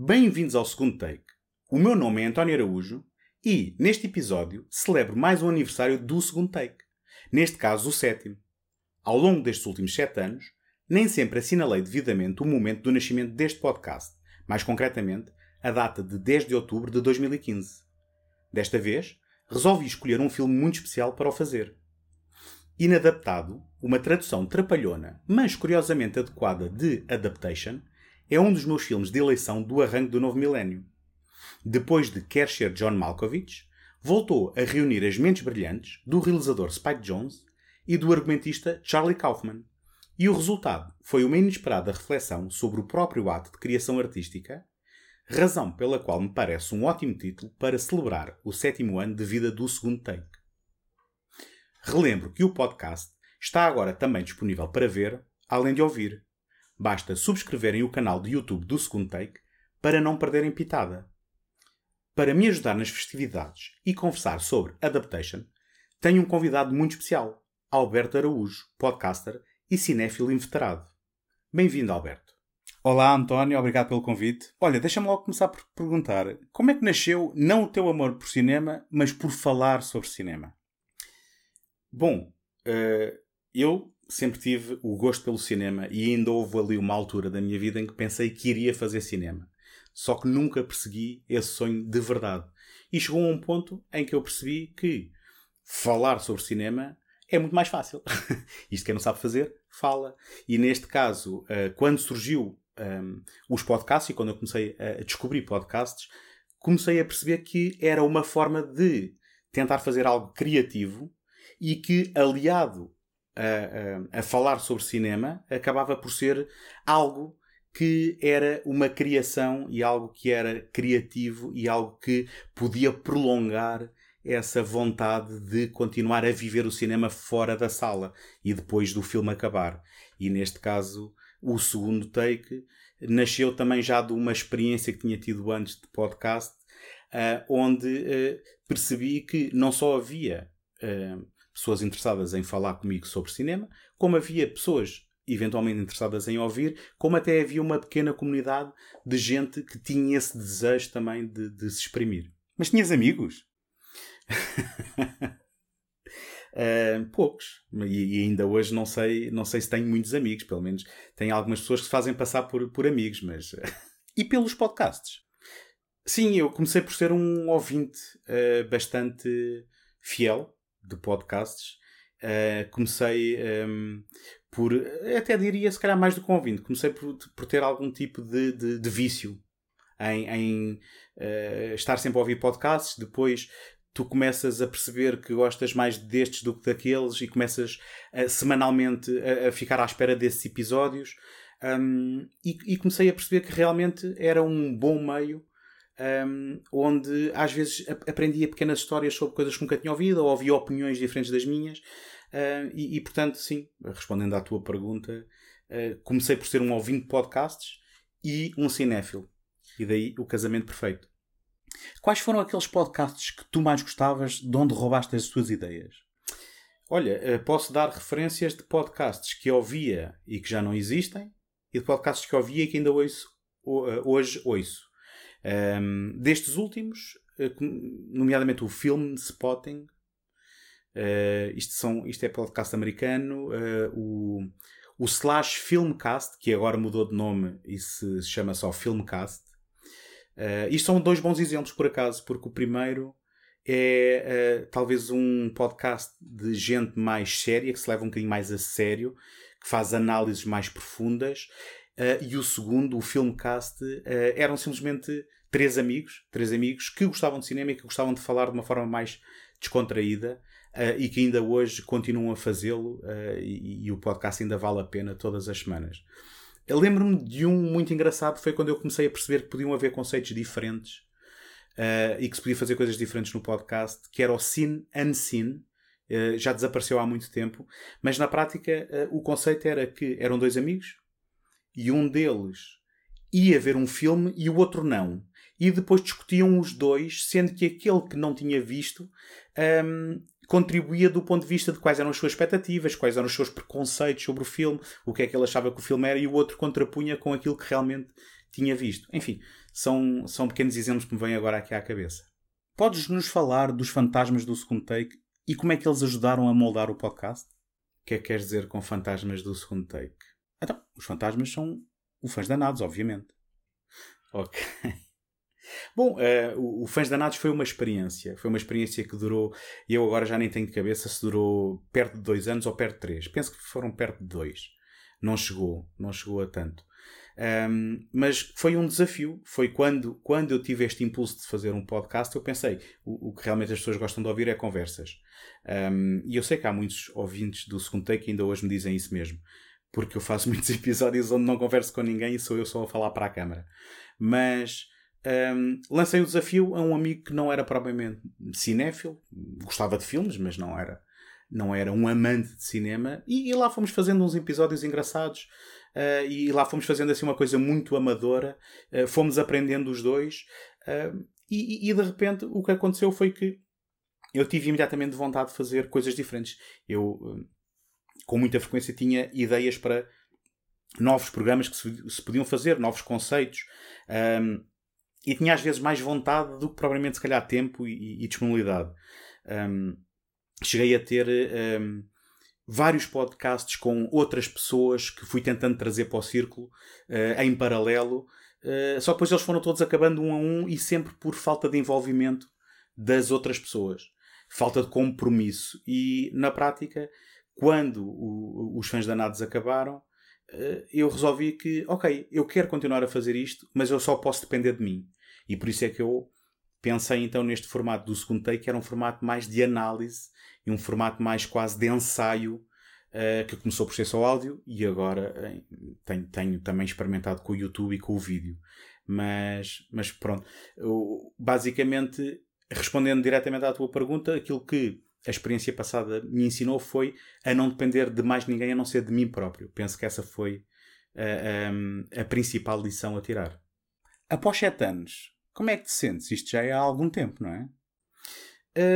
Bem-vindos ao segundo take. O meu nome é António Araújo e, neste episódio, celebro mais um aniversário do segundo take. Neste caso, o sétimo. Ao longo destes últimos sete anos, nem sempre assinalei devidamente o momento do nascimento deste podcast, mais concretamente, a data de 10 de outubro de 2015. Desta vez, resolvi escolher um filme muito especial para o fazer. Inadaptado, uma tradução trapalhona, mas curiosamente adequada de Adaptation, é um dos meus filmes de eleição do arranque do novo milénio. Depois de Quer Ser John Malkovich, voltou a reunir as mentes brilhantes do realizador Spike Jonze e do argumentista Charlie Kaufman. E o resultado foi uma inesperada reflexão sobre o próprio ato de criação artística, razão pela qual me parece um ótimo título para celebrar o sétimo ano de vida do segundo take. Relembro que o podcast está agora também disponível para ver, além de ouvir. Basta subscreverem o canal de YouTube do segundo take para não perderem pitada. Para me ajudar nas festividades e conversar sobre Adaptation, tenho um convidado muito especial, Alberto Araújo, podcaster e cinéfilo inveterado. Bem-vindo, Alberto. Olá, António, obrigado pelo convite. Olha, deixa-me logo começar por perguntar como é que nasceu não o teu amor por cinema, mas por falar sobre cinema? Bom, uh, eu sempre tive o gosto pelo cinema e ainda houve ali uma altura da minha vida em que pensei que iria fazer cinema. Só que nunca persegui esse sonho de verdade. E chegou a um ponto em que eu percebi que falar sobre cinema é muito mais fácil. Isto quem não sabe fazer, fala. E neste caso, uh, quando surgiu ehm, os podcasts e quando eu comecei a descobrir podcasts, comecei a perceber que era uma forma de tentar fazer algo criativo e que, aliado a, a, falar sobre cinema, acabava por ser algo que era uma criação e algo que era criativo e algo que podia prolongar essa vontade de continuar a viver o cinema fora da sala e depois do filme acabar. E neste caso, o segundo take nasceu também já de uma experiência que tinha tido antes de podcast, uh, onde uh, percebi que não só havia uh, pessoas interessadas em falar comigo sobre cinema, como havia pessoas eventualmente interessadas em ouvir, como até havia uma pequena comunidade de gente que tinha esse desejo também de, de se exprimir. Mas tinhas amigos? uh, poucos. E, e, ainda hoje não sei, não sei se tenho muitos amigos, pelo menos tenho algumas pessoas que se fazem passar por, por amigos, mas. e pelos podcasts? Sim, eu comecei por ser um ouvinte uh, bastante fiel de podcasts. Uh, comecei um, ehm, por, até diria se calhar mais do que um comecei por, por ter algum tipo de, de, de vício em, em uh, estar sempre a ouvir podcasts. Depois tu começas a perceber que gostas mais destes do que daqueles e começas uh, semanalmente a, a, ficar à espera desses episódios. Um, e, e comecei a perceber que realmente era um bom meio um, onde às vezes aprendia pequenas histórias sobre coisas que nunca tinha ouvido ou ouvia opiniões diferentes das minhas. Uh, e, e, portanto, sim, respondendo à tua pergunta, uh, comecei por ser um ouvinte de podcasts e um cinéfilo. E daí o casamento perfeito. Quais foram aqueles podcasts que tu mais gostavas, de onde roubaste as tuas ideias? Olha, uh, posso dar referências de podcasts que ouvia e que já não existem, e de podcasts que ouvia e que ainda ouço, hoje ouço. Um, destes últimos, eh, nomeadamente o Film Spotting, uh, isto, são, isto é podcast americano, uh, o, o Slash Filmcast, que agora mudou de nome e se chama só Filmcast. Uh, isto são dois bons exemplos, por acaso, porque o primeiro é uh, talvez um podcast de gente mais séria, que se leva um bocadinho mais a sério, que faz análises mais profundas. Uh, e o segundo, o Filmcast, uh, eram simplesmente três amigos, três amigos que gostavam de cinema e que gostavam de falar de uma forma mais descontraída uh, e que ainda hoje continuam a fazê-lo e, e, o podcast ainda vale a pena todas as semanas. Lembro-me de um muito engraçado, foi quando eu comecei a perceber que podiam haver conceitos diferentes e que se podia fazer coisas diferentes no podcast, que era o Sin Unseen, já desapareceu há muito tempo, mas na prática o conceito era que eram dois amigos, e um deles ia ver um filme e o outro não. E depois discutiam os dois, sendo que aquele que não tinha visto um, contribuía do ponto de vista de quais eram as suas expectativas, quais eram os seus preconceitos sobre o filme, o que é que ele achava que o filme era, e o outro contrapunha com aquilo que realmente tinha visto. Enfim, são, são pequenos exemplos que me vêm agora aqui à cabeça. Podes nos falar dos fantasmas do segundo take e como é que eles ajudaram a moldar o podcast? O que é que queres dizer com fantasmas do segundo take? Então, os fantasmas são os fãs danados, obviamente. Ok. Bom, uh, o, o Fãs Danados foi uma experiência. Foi uma experiência que durou, e eu agora já nem tenho de cabeça se durou perto de dois anos ou perto de três. Penso que foram perto de dois. Não chegou, não chegou a tanto. Um, mas foi um desafio. Foi quando, quando eu tive este impulso de fazer um podcast, eu pensei: o, o que realmente as pessoas gostam de ouvir é conversas. Um, e eu sei que há muitos ouvintes do segundo take que ainda hoje me dizem isso mesmo. Porque eu faço muitos episódios onde não converso com ninguém e sou eu só a falar para a câmara. Mas um, lancei o desafio a um amigo que não era propriamente cinéfilo, gostava de filmes, mas não era, não era um amante de cinema, e, e lá fomos fazendo uns episódios engraçados Uh, e lá fomos fazendo assim uma coisa muito amadora, uh, fomos aprendendo os dois, uh, e, e, de repente o que aconteceu foi que eu tive imediatamente vontade de fazer coisas diferentes. Eu, com muita frequência, tinha ideias para novos programas que se, se podiam fazer, novos conceitos. E tinha às vezes mais vontade do que provavelmente se calhar tempo e, e disponibilidade. Um, cheguei a ter um, vários podcasts com outras pessoas que fui tentando trazer para o círculo uh, em paralelo. Uh, só depois eles foram todos acabando um a um e sempre por falta de envolvimento das outras pessoas. Falta de compromisso. E na prática, quando o, os fãs danados acabaram, uh, eu resolvi que, ok, eu quero continuar a fazer isto, mas eu só posso depender de mim. E por isso é que eu pensei então neste formato do segundo take, que era um formato mais de análise e um formato mais quase de ensaio, uh, que começou por ser só áudio e agora uh, tenho, tenho, também experimentado com o YouTube e com o vídeo. Mas, mas pronto, eu, basicamente, respondendo diretamente à tua pergunta, aquilo que a experiência passada me ensinou foi a não depender de mais ninguém a não ser de mim próprio. Penso que essa foi a, a, a principal lição a tirar. Após sete anos, como é que te sentes? Isto já é há algum tempo, não é?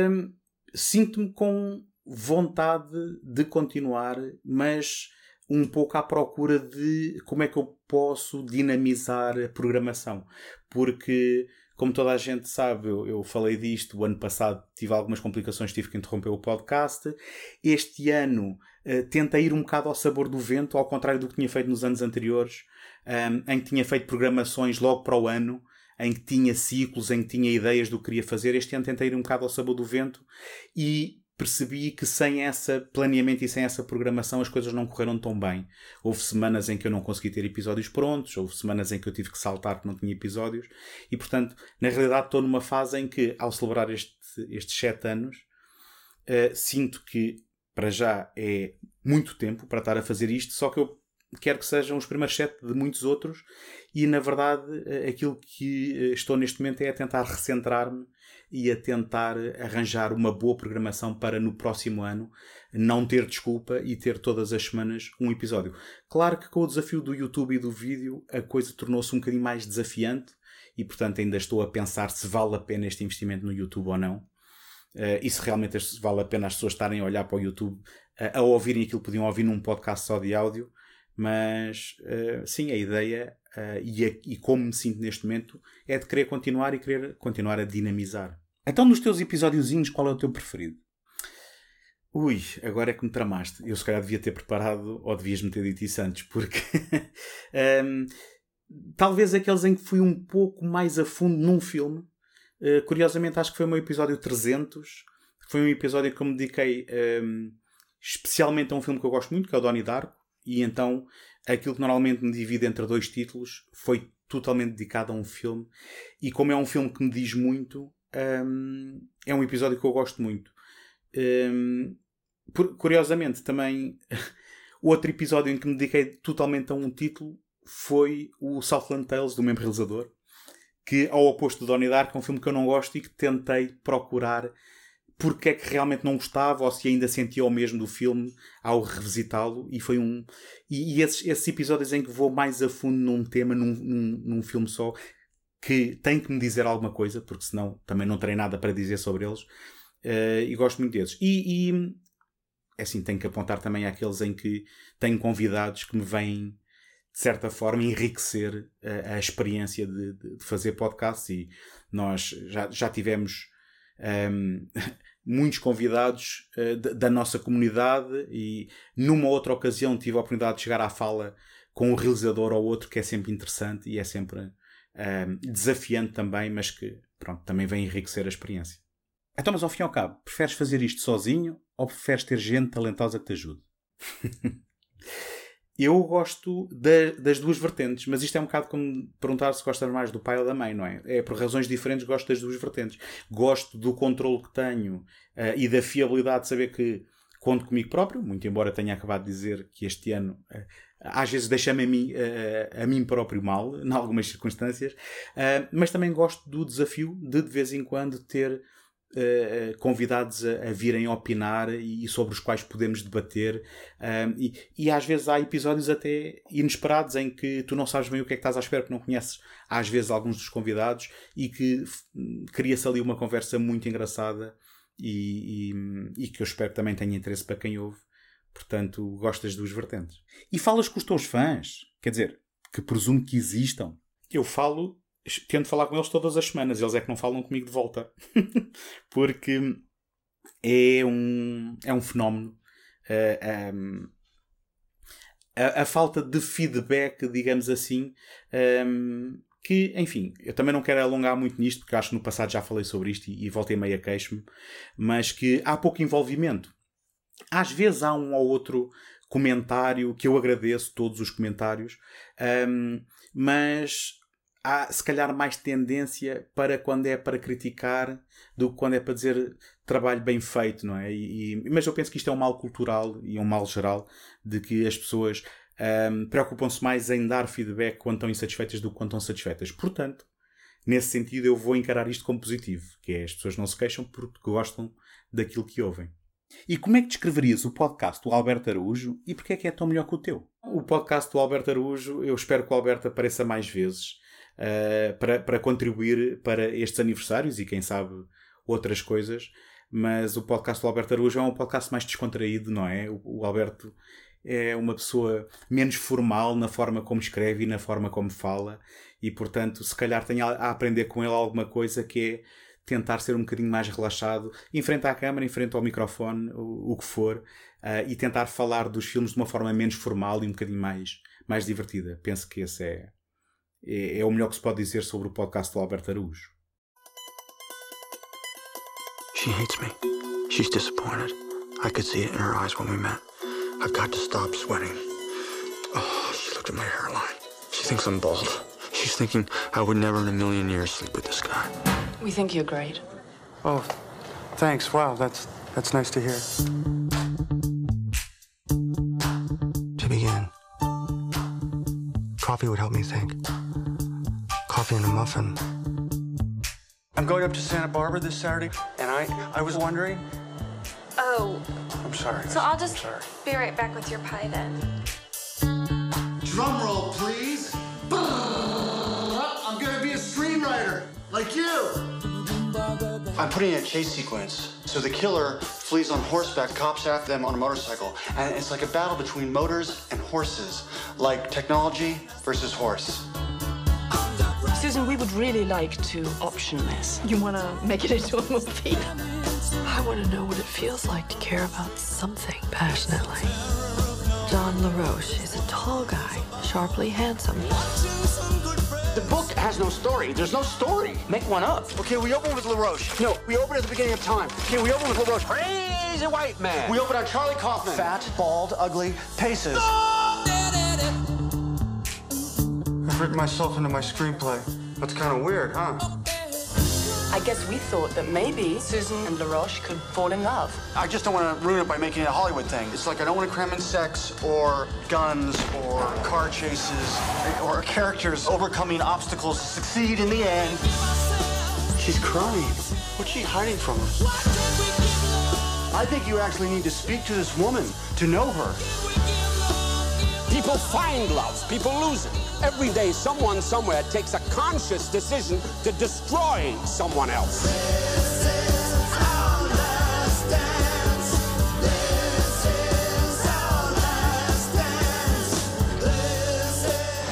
Um, Sinto-me com vontade de continuar, mas um pouco à procura de como é que eu posso dinamizar a programação. Porque, como toda a gente sabe, eu, eu, falei disto, o ano passado tive algumas complicações, tive que interromper o podcast. Este ano uh, tentei ir um bocado ao sabor do vento, ao contrário do que tinha feito nos anos anteriores, um, em que tinha feito programações logo para o ano em que tinha ciclos, em que tinha ideias do que queria fazer. Este ano tentei ir um bocado ao sabor do vento e percebi que sem essa planeamento e sem essa programação as coisas não correram tão bem. Houve semanas em que eu não consegui ter episódios prontos, houve semanas em que eu tive que saltar que não tinha episódios e, portanto, na realidade estou numa fase em que, ao celebrar este, estes sete anos, uh, sinto que para já é muito tempo para estar a fazer isto, só que eu quero que sejam os primeiros sete de muitos outros e na verdade eh, aquilo que eh, estou neste momento é a tentar recentrar-me e a tentar arranjar uma boa programação para no próximo ano não ter desculpa e ter todas as semanas um episódio. Claro que com o desafio do YouTube e do vídeo a coisa tornou-se um bocadinho mais desafiante e portanto ainda estou a pensar se vale a pena este investimento no YouTube ou não. Uh, e se realmente vale a pena as pessoas estarem a olhar para o YouTube uh, a ouvirem aquilo que podiam ouvir num podcast só de áudio mas uh, sim, a ideia uh, e, a, e como me sinto neste momento é de querer continuar e querer continuar a dinamizar. Então, nos teus episódiozinhos, qual é o teu preferido? Ui, agora é que me tramaste. Eu se calhar devia ter preparado, ou devias-me ter dito isso antes, porque um, ehm, talvez aqueles em que fui um pouco mais a fundo num filme. Uh, curiosamente, acho que foi o meu episódio 300. Foi um episódio que eu me dediquei um, ehm, especialmente a um filme que eu gosto muito, que é o Donnie Darko e então aquilo que normalmente me divide entre dois títulos foi totalmente dedicado a um filme. E como é um filme que me diz muito, um, é um episódio que eu gosto muito. Um, por, curiosamente, também outro episódio em que me dediquei totalmente a um título foi o Southland Tales, do mesmo realizador, que, ao oposto do Donnie Dark, é um filme que eu não gosto e que tentei procurar porque é que realmente não gostava ou se ainda sentia o mesmo do filme ao revisitá-lo. E foi um e, e esses, esses, episódios em que vou mais a fundo num tema num, num, num, filme só que tem que me dizer alguma coisa porque senão também não terei nada para dizer sobre eles uh, e gosto muito desses. E, e é assim tenho que apontar também àqueles em que tenho convidados que me vêm certa forma, enriquecer a, a experiência de, de, fazer podcasts. E nós já, já tivemos um, muitos convidados uh, da nossa comunidade e numa outra ocasião tive a oportunidade de chegar à fala com um realizador ou outro que é sempre interessante e é sempre um, desafiante também, mas que pronto, também vem enriquecer a experiência. Então, mas ao fim e ao cabo, preferes fazer isto sozinho ou preferes ter gente talentosa que te ajude? eu gosto das duas vertentes, mas isto é um bocado como perguntar se gostas mais do pai ou da mãe, não é? É por razões diferentes gosto das duas vertentes. Gosto do controle que tenho uh, e da fiabilidade de saber que conto comigo próprio, muito embora tenha acabado de dizer que este ano uh, às vezes deixa-me a mim, uh, a mim próprio mal, em algumas circunstâncias, mas também gosto do desafio de de vez em quando ter Uh, convidados a, a, virem opinar e, sobre os quais podemos debater. Uh, e, e, às vezes há episódios até inesperados em que tu não sabes bem o que é que estás à espera, porque não conheces às vezes alguns dos convidados e que cria-se ali uma conversa muito engraçada e, e, que eu espero que também tenha interesse para quem ouve. Portanto, gostas dos vertentes. E falas com os teus fãs, quer dizer, que presumo que existam. Eu falo tento falar com eles todas as semanas, eles é que não falam comigo de volta. Porque é um, é um fenómeno. Uh, eh, um, a, a, falta de feedback, digamos assim, um, que, enfim, eu também não quero alongar muito nisto, porque acho que no passado já falei sobre isto e, e voltei meio a queixo-me, mas que há pouco envolvimento. Às vezes há um ou outro comentário que eu agradeço, todos os comentários, um, mas há se calhar mais tendência para quando é para criticar do que quando é para dizer trabalho bem feito, não é? E, e, mas eu penso que isto é um mal cultural e um mal geral de que as pessoas um, preocupam-se mais em dar feedback quando estão insatisfeitas do que quando estão satisfeitas. Portanto, nesse sentido, eu vou encarar isto como positivo, que é as pessoas não se queixam porque gostam daquilo que ouvem. E como é que descreverias o podcast do Alberto Araújo e porquê é que é tão melhor que o teu? O podcast do Alberto Araújo, eu espero que o Alberto apareça mais vezes uh, para, para contribuir para estes aniversários e quem sabe outras coisas. Mas o podcast do Alberto Araújo é um podcast mais descontraído, não é? O, o Alberto é uma pessoa menos formal na forma como escreve e na forma como fala, e portanto, se calhar tenho a aprender com ele alguma coisa que é tentar ser um bocadinho mais relaxado, em frente à câmara, em frente ao microfone, o, o que for, uh, e tentar falar dos filmes de uma forma menos formal e um bocadinho mais, mais divertida. Penso que esse é, é, é o melhor que se pode dizer sobre o podcast do Alberto Araújo. She hates me. She's disappointed. I could see it in her eyes when we met. I've got to stop sweating. Oh, she looked at my hairline. She thinks I'm bald. She's thinking I would never in a million years sleep with this guy. We think you're great. Oh, thanks. Wow, that's that's nice to hear. To begin, coffee would help me think coffee a muffin. I'm going up to Santa Barbara this Saturday, and I, I was wondering. Oh. I'm sorry. So I'll just be right back with your pie then. Drum roll, please. I'm gonna be a screenwriter, like you. I'm putting in a chase sequence. So the killer flees on horseback, cops after them on a motorcycle. And it's like a battle between motors and horses, like technology versus horse. Susan, we would really like to option this. You want to make it into a movie? I want to know what it feels like to care about something passionately. John LaRoche is a tall guy, sharply handsome. The book has no story. There's no story. Make one up. Okay, we open with LaRoche. No, we open at the beginning of time. Okay, we open with LaRoche. Crazy white man. We open on Charlie Kaufman. Fat, bald, ugly, paces. No! Written myself into my screenplay. That's kind of weird, huh? I guess we thought that maybe Susan and LaRoche could fall in love. I just don't want to ruin it by making it a Hollywood thing. It's like I don't want to cram in sex or guns or car chases or characters overcoming obstacles to succeed in the end. She's crying. What's she hiding from her? I think you actually need to speak to this woman to know her. People find love, people lose it. Every day, someone somewhere takes a conscious decision to destroy someone else.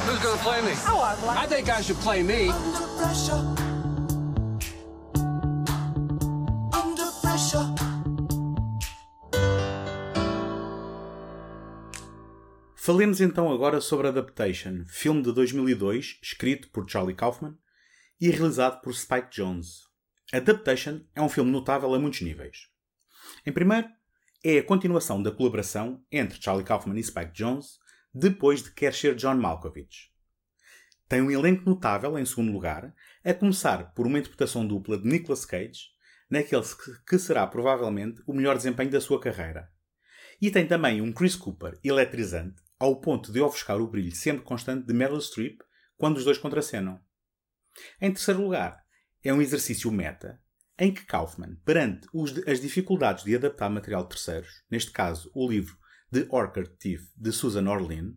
Who's gonna play me? Oh, I'd like I think I should play me. Falemos então agora sobre Adaptation, filme de 2002, escrito por Charlie Kaufman e realizado por Spike Jonze. Adaptation é um filme notável a muitos níveis. Em primeiro, é a continuação da colaboração entre Charlie Kaufman e Spike Jonze depois de Quer Ser John Malkovich. Tem um elenco notável em segundo lugar, a começar por uma interpretação dupla de Nicolas Cage, naquele que será provavelmente o melhor desempenho da sua carreira. E tem também um Chris Cooper eletrizante, ao ponto de ofuscar o brilho sempre constante de Meryl Streep quando os dois contracenam. Em terceiro lugar, é um exercício meta em que Kaufman, perante as dificuldades de adaptar material de terceiros, neste caso o livro The Orchard Thief de Susan Orlean,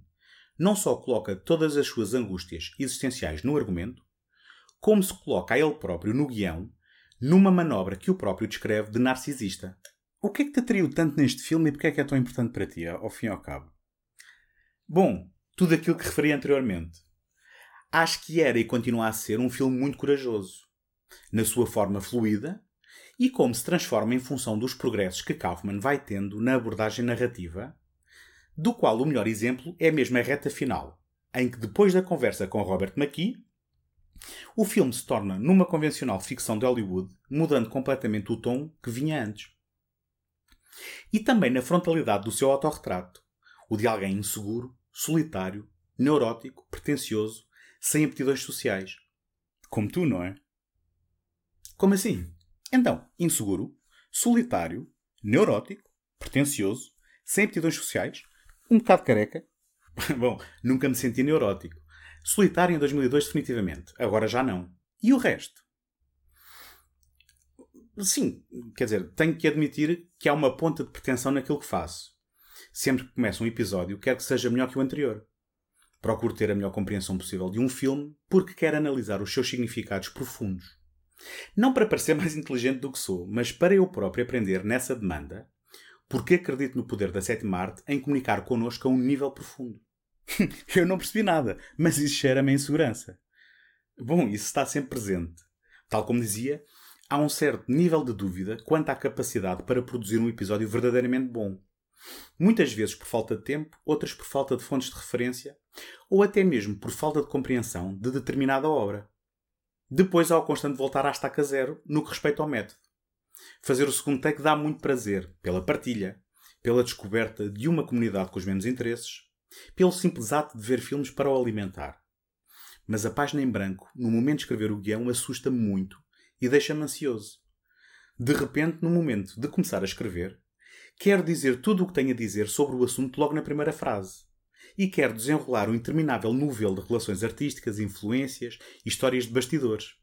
não só coloca todas as suas angústias existenciais no argumento, como se coloca a ele próprio no guião, numa manobra que o próprio descreve de narcisista. O que é que te atraiu tanto neste filme e porque é que é tão importante para ti, ao fim e ao cabo? Bom, tudo aquilo que referi anteriormente. Acho que era e continua a ser um filme muito corajoso, na sua forma fluida e como se transforma em função dos progressos que Kaufman vai tendo na abordagem narrativa, do qual o melhor exemplo é mesmo a reta final, em que depois da conversa com Robert McKee, o filme se torna numa convencional ficção de Hollywood, mudando completamente o tom que vinha antes. E também na frontalidade do seu autorretrato, o de alguém inseguro, solitário, neurótico, pretencioso, sem aptidões sociais. Como tu, não é? Como assim? Então, inseguro, solitário, neurótico, pretencioso, sem aptidões sociais, um bocado careca. Bom, nunca me senti neurótico. Solitário em 2002 definitivamente, agora já não. E o resto? Sim, quer dizer, tenho que admitir que há uma ponta de pretensão naquilo que faço. Sempre que começo um episódio, quero que seja melhor que o anterior. Procuro ter a melhor compreensão possível de um filme porque quero analisar os seus significados profundos. Não para parecer mais inteligente do que sou, mas para eu próprio aprender nessa demanda, porque acredito no poder da sétima arte em comunicar connosco a um nível profundo. eu não percebi nada, mas isso cheira-me a insegurança. Bom, isso está sempre presente. Tal como dizia, há um certo nível de dúvida quanto à capacidade para produzir um episódio verdadeiramente bom. Muitas vezes por falta de tempo, outras por falta de fontes de referência, ou até mesmo por falta de compreensão de determinada obra. Depois há o constante voltar à estaca zero no que respeita ao método. Fazer o segundo take dá muito prazer, pela partilha, pela descoberta de uma comunidade com os mesmos interesses, pelo simples ato de ver filmes para o alimentar. Mas a página em branco, no momento de escrever o guião, assusta-me muito e deixa-me ansioso. De repente, no momento de começar a escrever, quero dizer tudo o que tenho a dizer sobre o assunto logo na primeira frase. E quero desenrolar um interminável novelo de relações artísticas, influências e histórias de bastidores.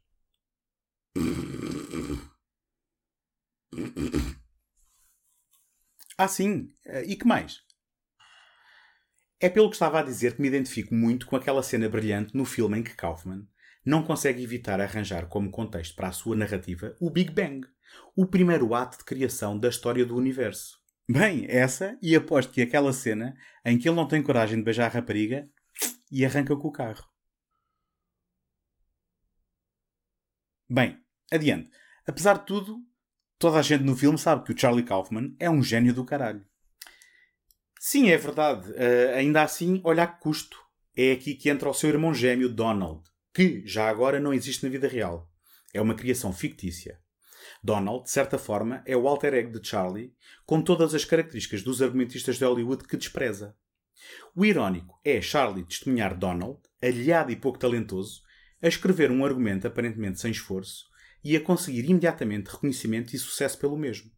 Ah, sim. E que mais? É pelo que estava a dizer que me identifico muito com aquela cena brilhante no filme em que Kaufman não consegue evitar arranjar como contexto para a sua narrativa o Big Bang, o primeiro ato de criação da história do universo. Bem, essa, e aposto que aquela cena em que ele não tem coragem de beijar a rapariga e arranca com o carro. Bem, adiante. Apesar de tudo, toda a gente no filme sabe que o Charlie Kaufman é um gênio do caralho. Sim, é verdade. Uh, ainda assim, olha que custo. É aqui que entra o seu irmão gêmeo Donald, que já agora não existe na vida real. É uma criação fictícia. Donald, de certa forma, é o alter ego de Charlie, com todas as características dos argumentistas de Hollywood que despreza. O irónico é Charlie testemunhar Donald, aliado e pouco talentoso, a escrever um argumento aparentemente sem esforço e a conseguir imediatamente reconhecimento e sucesso pelo mesmo.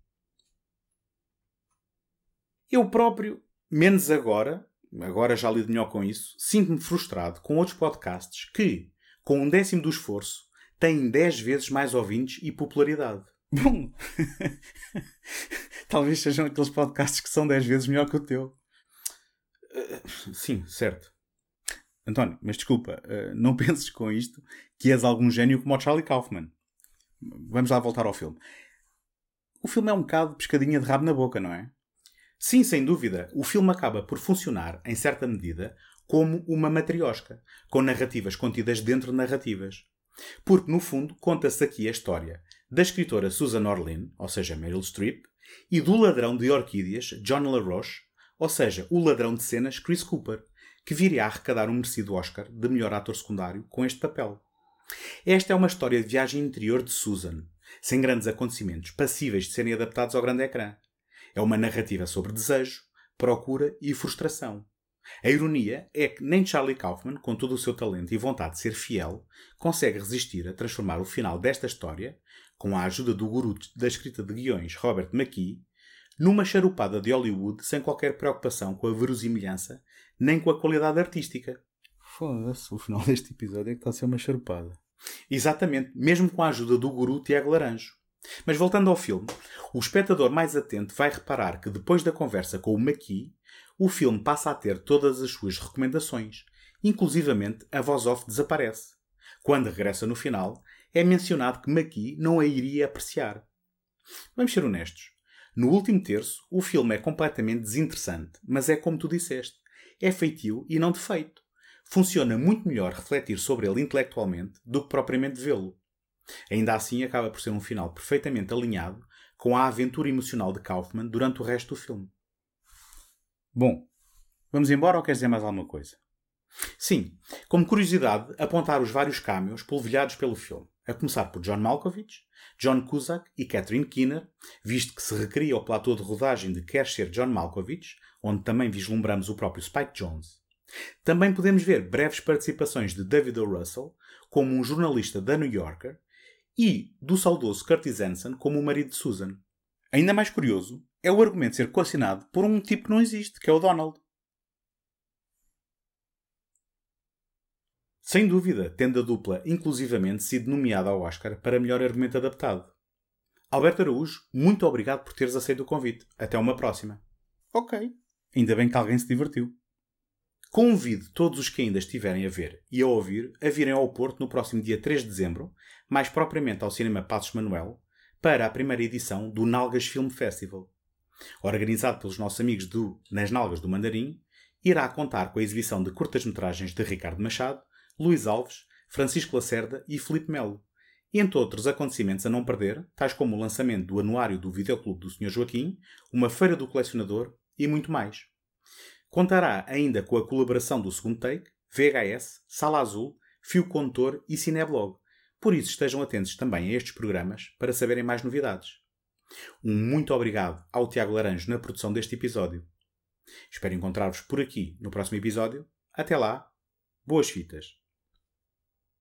Eu próprio, menos agora, agora já lido melhor com isso, sinto-me frustrado com outros podcasts que, com um décimo do esforço, têm 10 vezes mais ouvintes e popularidade. Bom, talvez sejam aqueles podcasts que são 10 vezes melhor que o teu. Uh, sim, certo. António, mas desculpa, uh, não penses com isto que és algum gênio como o Charlie Kaufman. Vamos lá voltar ao filme. O filme é um bocado pescadinha de rabo na boca, não é? Sim, sem dúvida, o filme acaba por funcionar, em certa medida, como uma matriosca, com narrativas contidas dentro de narrativas. Porque, no fundo, conta-se aqui a história da escritora Susan Orlean, ou seja, Meryl Streep, e do ladrão de orquídeas John LaRoche, ou seja, o ladrão de cenas Chris Cooper, que viria a arrecadar um merecido Oscar de melhor ator secundário com este papel. Esta é uma história de viagem interior de Susan, sem grandes acontecimentos, passíveis de serem adaptados ao grande ecrã. É uma narrativa sobre desejo, procura e frustração. A ironia é que nem Charlie Kaufman, com todo o seu talento e vontade de ser fiel, consegue resistir a transformar o final desta história, com a ajuda do guru da escrita de guiões Robert McKee, numa charupada de Hollywood sem qualquer preocupação com a verosimilhança nem com a qualidade artística. Foda-se, o final deste episódio é que está a ser uma charupada. Exatamente, mesmo com a ajuda do guru Tiago Laranjo. Mas voltando ao filme, o espectador mais atento vai reparar que depois da conversa com o Maqui, o filme passa a ter todas as suas recomendações, inclusivamente a voz off desaparece. Quando regressa no final, é mencionado que Maqui não a iria apreciar. Vamos ser honestos. No último terço, o filme é completamente desinteressante, mas é como tu disseste. É feitio e não defeito. Funciona muito melhor refletir sobre ele intelectualmente do que propriamente vê-lo. Ainda assim, acaba por ser um final perfeitamente alinhado com a aventura emocional de Kaufman durante o resto do filme. Bom, vamos embora ou queres dizer mais alguma coisa? Sim, como curiosidade, apontar os vários cameos polvilhados pelo filme, a começar por John Malkovich, John Cusack e Catherine Keener, visto que se recria o platô de rodagem de Quer Ser John Malkovich, onde também vislumbramos o próprio Spike Jones. Também podemos ver breves participações de David O. Russell, como um jornalista da New Yorker, e do saudoso Curtis Hanson como o marido de Susan. Ainda mais curioso é o argumento ser coassinado por um tipo que não existe, que é o Donald. Sem dúvida, tendo a dupla inclusivamente sido nomeada ao Oscar para melhor argumento adaptado. Alberto Araújo, muito obrigado por teres aceito o convite. Até uma próxima. Ok. Ainda bem que alguém se divertiu. Convido todos os que ainda estiverem a ver e a ouvir a virem ao Porto no próximo dia 3 de dezembro, mais propriamente ao Cinema Passos Manuel, para a primeira edição do Nalgas Film Festival. Organizado pelos nossos amigos do Nas Nalgas do Mandarim, irá contar com a exibição de curtas-metragens de Ricardo Machado, Luís Alves, Francisco Lacerda e Felipe Melo, entre outros acontecimentos a não perder, tais como o lançamento do anuário do Videoclube do Sr. Joaquim, uma feira do colecionador e muito mais. Contará ainda com a colaboração do Segundo Take, VHS, Sala Azul, Fio Condutor e Cineblog. Por isso estejam atentos também a estes programas para saberem mais novidades. Um muito obrigado ao Tiago Laranjo na produção deste episódio. Espero encontrar-vos por aqui no próximo episódio. Até lá, boas fitas!